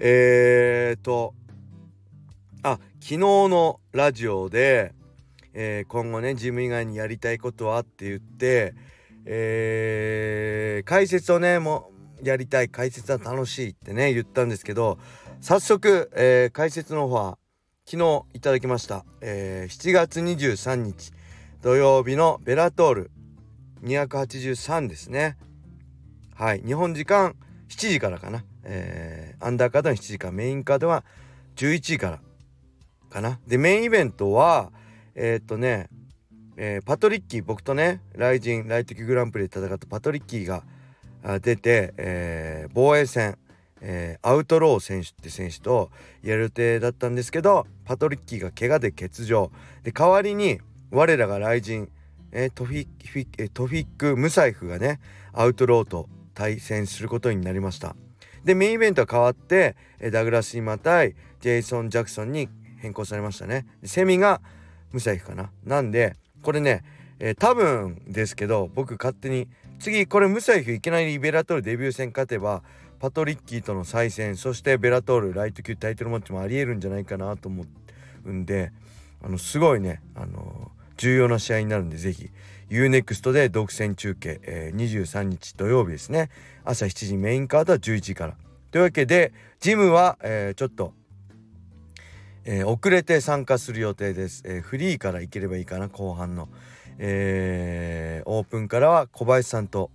えーとあ昨日のラジオで、えー、今後ねジム以外にやりたいことはって言ってえー、解説をねもうやりたい解説は楽しいってね言ったんですけど早速、えー、解説の方は昨日いただきました、えー、7月23日土曜日のベラトール283ですね。はい日本時間7時からかな、えー、アンダーカードは7時からメインカードは11時からかな。でメインイベントはえー、っとね、えー、パトリッキー僕とねライジンライト級グランプリで戦ったパトリッキーが出て、えー、防衛戦、えー、アウトロー選手って選手とやる予定だったんですけどパトリッキーが怪我で欠場。で代わりに我らがライジン、えー、トフィフィトフィック・ムサイフがねアウトローと対戦することになりました。でメインイベントは変わってダグラス・リマ対ジェイソン・ジャクソンに変更されましたね。セミがムサエフかな。なんでこれね、えー、多分ですけど僕勝手に次これムサエフいきなりベラトールデビュー戦勝てばパトリッキーとの再戦そしてベラトールライト級タイトルマッチもありえるんじゃないかなと思うんであのすごいねあの重要な試合になるんで是非 UNEXT で独占中継、えー、23日土曜日ですね。朝7時メインカードは11時から。というわけでジムは、えー、ちょっと、えー、遅れて参加する予定です、えー、フリーから行ければいいかな後半の、えー、オープンからは小林さんと、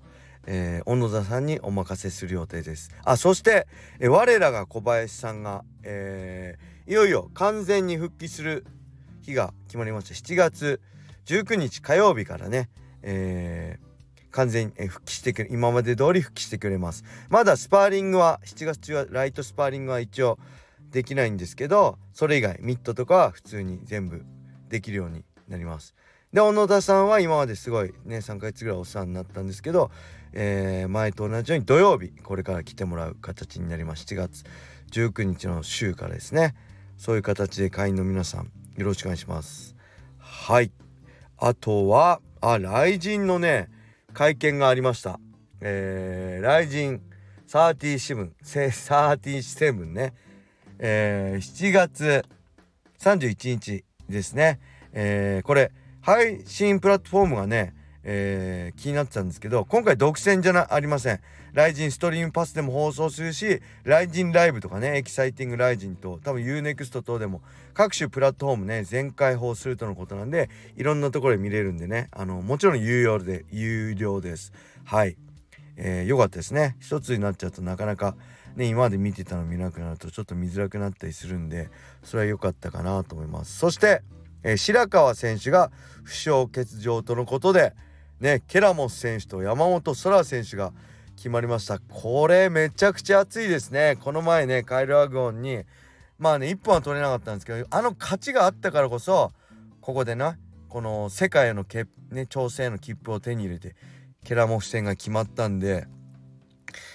えー、小野田さんにお任せする予定です。あそして、えー、我らが小林さんが、えー、いよいよ完全に復帰する日が決まりました。7月19日火曜日からね、えー、完全に復帰してくれ今まで通り復帰してくれます。まだスパーリングは7月中はライトスパーリングは一応できないんですけどそれ以外ミットとかは普通に全部できるようになります。で小野田さんは今まですごいね3ヶ月ぐらいお世話になったんですけど、えー、前と同じように土曜日これから来てもらう形になります。7月19日の週からですね。そういう形で会員の皆さんよろしくお願いします。はい。あとはあ雷神のね会見がありました。えー、雷神37 37ね。えー、7月31日ですね。えー、これ配信プラットフォームがねえー、気になってたんですけど今回独占じゃなありません。ライジンストリームパスでも放送するしライジンライブとかねエキサイティングライジンと多分 UNEXT 等でも各種プラットフォームね全開放するとのことなんでいろんなところで見れるんでね。あのもちろん有料で有料です。はい。えー、よかったですね。一つになっちゃうとなかなかね今まで見てたの見なくなるとちょっと見づらくなったりするんでそれは良かったかなと思います。そして、えー、白川選手が負傷欠場とのことでねケラモス選手と山本空選手が決まりました。これめちゃくちゃ熱いですね。この前ねカイル・アグオンにまあね1本は取れなかったんですけどあの勝ちがあったからこそここでなこの世界へのけ、ね、調整の切符を手に入れてケラモフ戦が決まったんで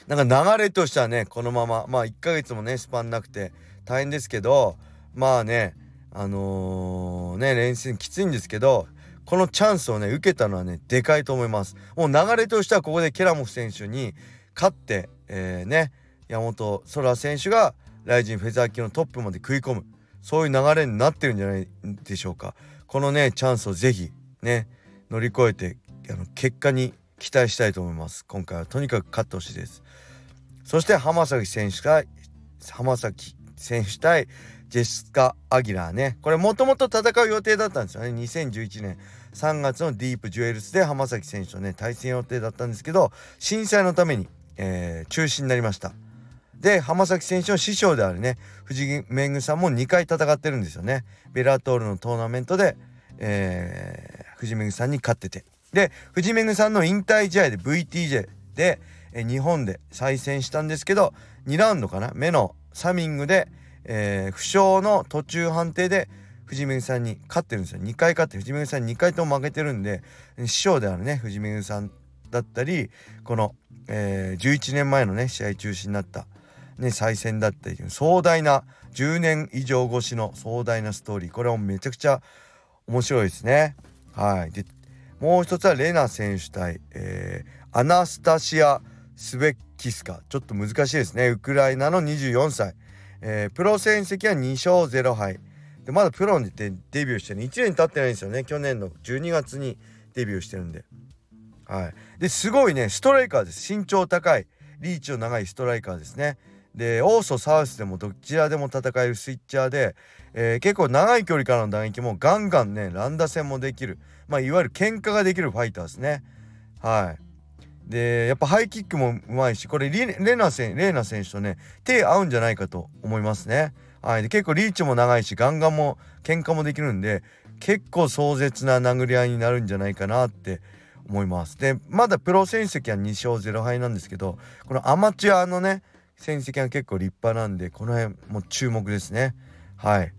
なんか流れとしてはねこのまままあ1ヶ月もねスパンなくて大変ですけどまあねあのー、ね練習きついんですけどこのチャンスをね受けたのはねでかいと思います。もう流れとしてはここでケラモフ選手に勝って、えー、ね山本空選手がライジンフェザー級のトップまで食い込む。そういう流れになってるんじゃないでしょうか。このねチャンスをぜひね乗り越えてあの結果に期待したいと思います。今回はとにかく勝ってほしいです。そして浜崎選手が浜崎選手対ジェスカ・アギラーね。これもともと戦う予定だったんですよね。2011年3月のディープジュエルスで浜崎選手とね対戦予定だったんですけど震災のために、えー、中止になりました。で浜崎選手の師匠であるね藤木メグさんも2回戦ってるんですよね。ベラトールのトーナメントで、えー、藤めさんに勝ってて。で藤めぐさんの引退試合で VTJ で、えー、日本で再戦したんですけど2ラウンドかな目のサミングで、えー、負傷の途中判定で藤めぐさんに勝ってるんですよ。2回勝って藤めぐさんに2回とも負けてるんで師匠であるね藤めぐさんだったりこの、えー、11年前のね試合中止になった、ね、再戦だったり壮大な10年以上越しの壮大なストーリーこれもめちゃくちゃ面白いですね。はい、でもう一つはレナ選手対、えー、アナスタシア・スベッキスカ。ちょっと難しいですね。ウクライナの24歳、えー、プロ戦績は2勝0敗。でまだプロにデデビューしてね1年経ってないんですよね。去年の12月にデビューしてるんで。はい。ですごいねストライカーです。身長高い。リーチの長いストライカーですね。でオーソサウスでもどちらでも戦えるスイッチャーで、えー、結構長い距離からの打撃もガンガンね乱打戦もできる。まあいわゆる喧嘩ができるファイターですね。はい。でやっぱハイキックもうまいしこれレナ選レーナ選手とね手合うんじゃないかと思いますね。はい、で結構リーチも長いしガンガンも喧嘩もできるんで結構壮絶な殴り合いになるんじゃないかなって思います。でまだプロ戦績は2勝0敗なんですけどこのアマチュアのね戦績は結構立派なんでこの辺も注目ですね。はい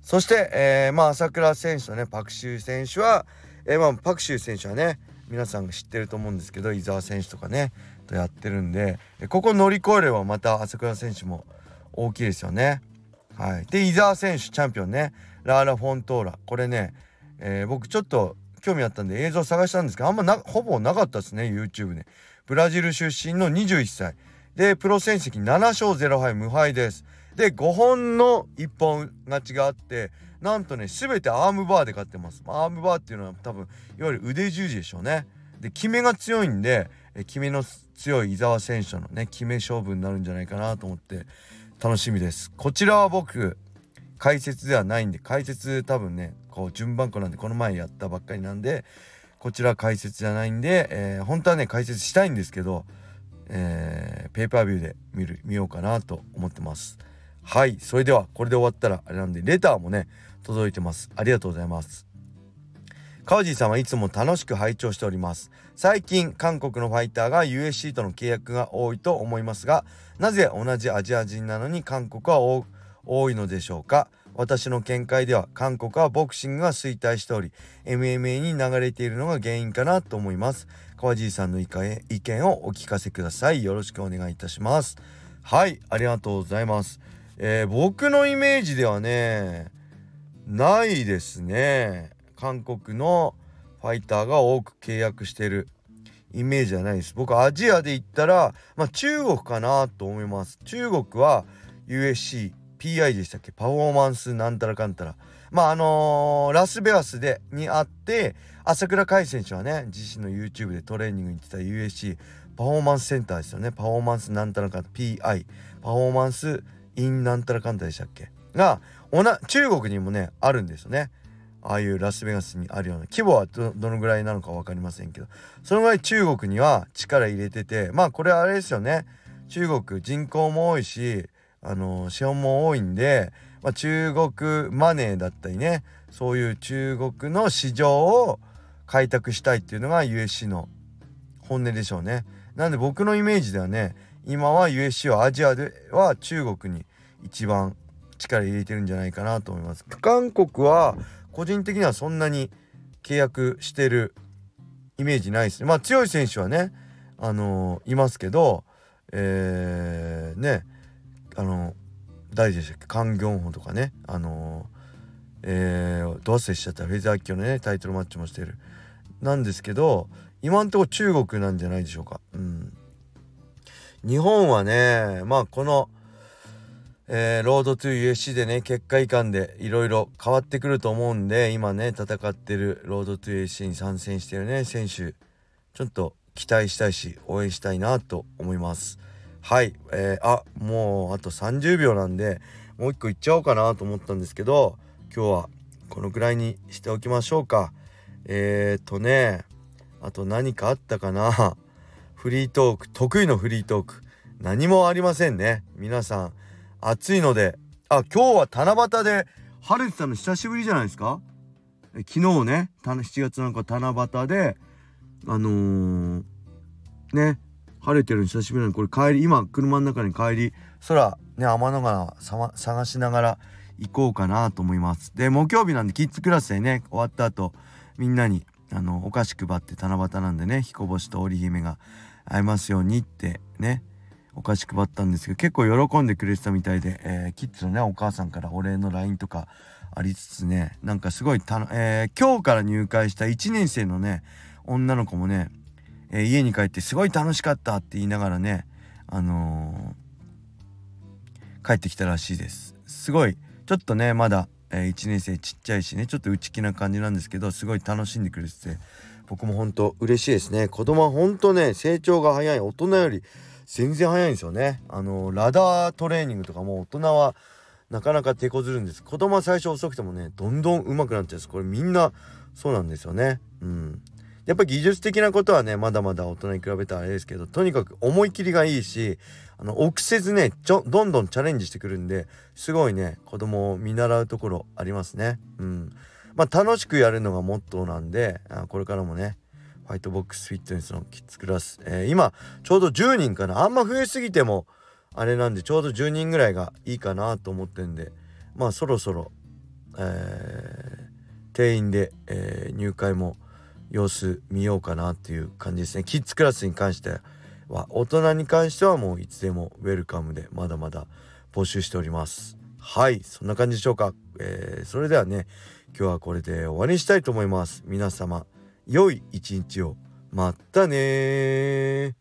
そして、えー、まあ朝倉選手とねパクシュー選手は、えー、まあパクシュー選手はね皆さん知ってると思うんですけど伊沢選手とかねとやってるんでここ乗り越えればまた朝倉選手も大きいですよね。はい、で伊沢選手チャンピオンねラーラ・フォントーラこれね、えー、僕ちょっと興味あったんで映像探したんですけどあんまなほぼなかったですね YouTube ね。ブラジル出身の21歳でプロ戦績7勝0敗無敗です。で5本の1本勝ちがあってなんとね全てアームバーで勝ってます。アームバーっていうのは多分いわゆる腕十字でしょうね。で決めが強いんで決めの強い伊沢選手のね決め勝負になるんじゃないかなと思って楽しみです。こちらは僕解説ではないんで解説多分ねこう順番こなんでこの前やったばっかりなんでこちら解説じゃないんで、えー、本当はね解説したいんですけど、えー、ペーパービューで見る見ようかなと思ってます。はいそれではこれで終わったらあれなんでレターもね届いてます。ありがとうございます。川地さんはいつも楽しく拝聴しております。最近韓国のファイターが USC との契約が多いと思いますがなぜ同じアジア人なのに韓国は多いのでしょうか？私の見解では韓国はボクシングが衰退しており MMA に流れているのが原因かなと思います。川地さんの意見をお聞かせください。よろしくお願いいたします。はいありがとうございます。えー、僕のイメージではねないですね。韓国のファイターが多く契約してる。イメージはないです。僕アジアで言ったら、まあ、中国かなと思います。中国は USC PI でしたっけ？パフォーマンスなんたらかんたら。まああのー、ラスベガスでにあって朝倉海選手はね自身の YouTube でトレーニングに行ってた USC パフォーマンスセンターですよね。パフォーマンスなんたらかんた PI パフォーマンスインなんたらかんたでしたっけ？が中国にもねあるんですよね。ああいうラスベガスにあるような規模はどのぐらいなのか分かりませんけど。そのぐらい中国には力入れててまあこれはあれですよね。中国人口も多いしあの資本も多いんで、まあ、中国マネーだったりねそういう中国の市場を開拓したいっていうのが USC の本音でしょうね。なんで僕のイメージではね今は USC はアジアでは中国に一番力入れてるんじゃないかなと思います。韓国は個人的にはそんなに契約してるイメージないですね。まあ強い選手はね、あのー、いますけど、えー、ね、あのー、誰でしたっけ？カン・ギョンホとかね、あのー、えー、どうせしちゃったフェザー級のねタイトルマッチもしてるなんですけど今んとこ中国なんじゃないでしょうか。うん日本はねまあこの、えー、ロードトゥー UFC でね結果いかんでいろいろ変わってくると思うんで今ね戦ってるロードトゥ USC に参戦してるね選手。ちょっと期待したいし応援したいなと思います。はい、えー、あもうあと30秒なんでもう一個いっちゃおうかなと思ったんですけど今日はこのくらいにしておきましょうか。えー、っとねあと何かあったかな？フリートーク。得意のフリートーク。何もありませんね。皆さん暑いので。あ今日は七夕で晴れてたの久しぶりじゃないですか？昨日ね7月なんか七夕であのー、ね晴れてるの久しぶりなのこれ帰り今車の中に帰り空ね天の川探しながら行こうかなと思います。で木曜日なんでキッズクラスでね終わった後みんなにあのお菓子配って七夕なんでね彦星と織姫が会えますようにってねお菓子配ったんですけど結構喜んでくれてたみたいで、えー、キッズのねお母さんからお礼の LINE とかありつつねなんかすごいたの、えー、今日から入会した1年生のね女の子もね、えー、家に帰ってすごい楽しかったって言いながらねあの帰ってきたらしいです。すごいちょっとねまだ、え1年生ちっちゃいしねちょっと内気な感じなんですけどすごい楽しんでくれてて僕も本当嬉しいですね。子供は本当ね成長が早い。大人より全然早いんですよね。あのラダートレーニングとかも大人はなかなか手こずるんです。子供は最初遅くてもねどんどん上手くなっちゃうんです。これみんなそうなんですよね。うん。やっぱ技術的なことはねまだまだ大人に比べたらあれですけどとにかく思い切りがいいしあの臆せずねちょどんどんチャレンジしてくるんですごいね子供を見習うところありますね。うん。まあ楽しくやるのがモットーなんでこれからもねファイトボックスフィットネスのキッズクラス、えー、今ちょうど10人かな。あんま増えすぎてもあれなんでちょうど10人ぐらいがいいかなと思ってんでまあそろそろ、えー、定員で、えー、入会も様子見ようかなっていう感じですね。キッズクラスに関しては大人に関してはもういつでもウェルカムでまだまだ募集しております。はいそんな感じでしょうか、えー、それではね今日はこれで終わりにしたいと思います。皆様良い一日を。まったね